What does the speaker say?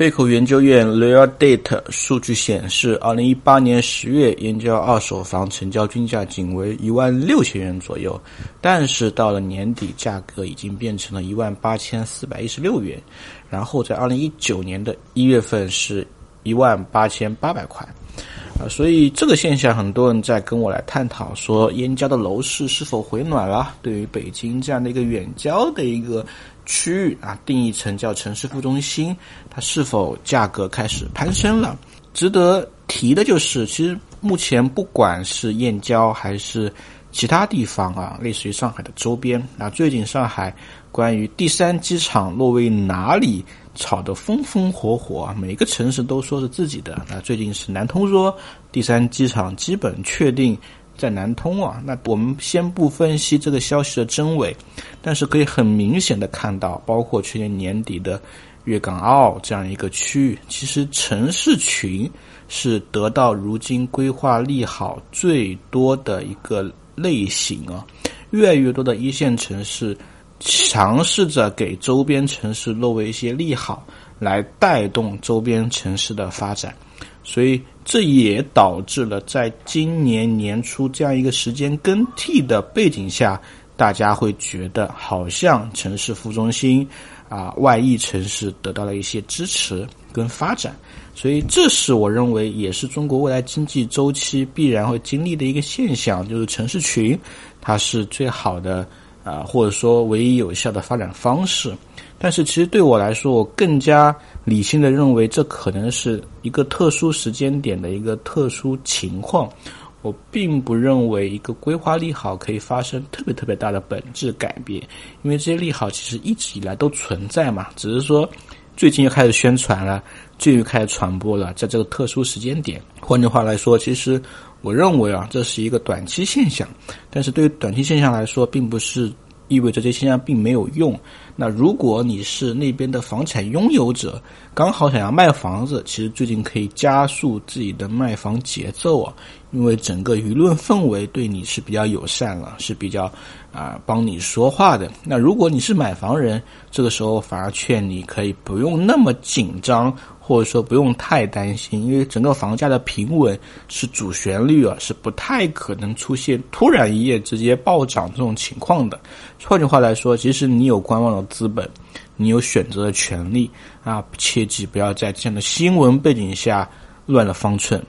贝口研究院 Real Data 数据显示，二零一八年十月燕郊二手房成交均价仅为一万六千元左右，但是到了年底，价格已经变成了一万八千四百一十六元，然后在二零一九年的一月份是一万八千八百块。啊，所以这个现象，很多人在跟我来探讨，说燕郊的楼市是否回暖了？对于北京这样的一个远郊的一个区域啊，定义成叫城市副中心，它是否价格开始攀升了？值得提的就是，其实目前不管是燕郊还是其他地方啊，类似于上海的周边那，最近上海关于第三机场落位哪里？吵得风风火火啊！每个城市都说是自己的。那最近是南通说第三机场基本确定在南通啊。那我们先不分析这个消息的真伪，但是可以很明显的看到，包括去年年底的粤港澳这样一个区域，其实城市群是得到如今规划利好最多的一个类型啊。越来越多的一线城市。尝试着给周边城市落为一些利好，来带动周边城市的发展，所以这也导致了在今年年初这样一个时间更替的背景下，大家会觉得好像城市副中心啊外溢城市得到了一些支持跟发展，所以这是我认为也是中国未来经济周期必然会经历的一个现象，就是城市群它是最好的。啊，或者说唯一有效的发展方式，但是其实对我来说，我更加理性的认为，这可能是一个特殊时间点的一个特殊情况。我并不认为一个规划利好可以发生特别特别大的本质改变，因为这些利好其实一直以来都存在嘛，只是说最近又开始宣传了，最近又开始传播了，在这个特殊时间点。换句话来说，其实。我认为啊，这是一个短期现象，但是对于短期现象来说，并不是意味着这现象并没有用。那如果你是那边的房产拥有者，刚好想要卖房子，其实最近可以加速自己的卖房节奏啊，因为整个舆论氛围对你是比较友善了，是比较啊帮你说话的。那如果你是买房人，这个时候反而劝你可以不用那么紧张。或者说不用太担心，因为整个房价的平稳是主旋律啊，是不太可能出现突然一夜直接暴涨这种情况的。换句话来说，即使你有观望的资本，你有选择的权利啊，切记不要在这样的新闻背景下乱了方寸。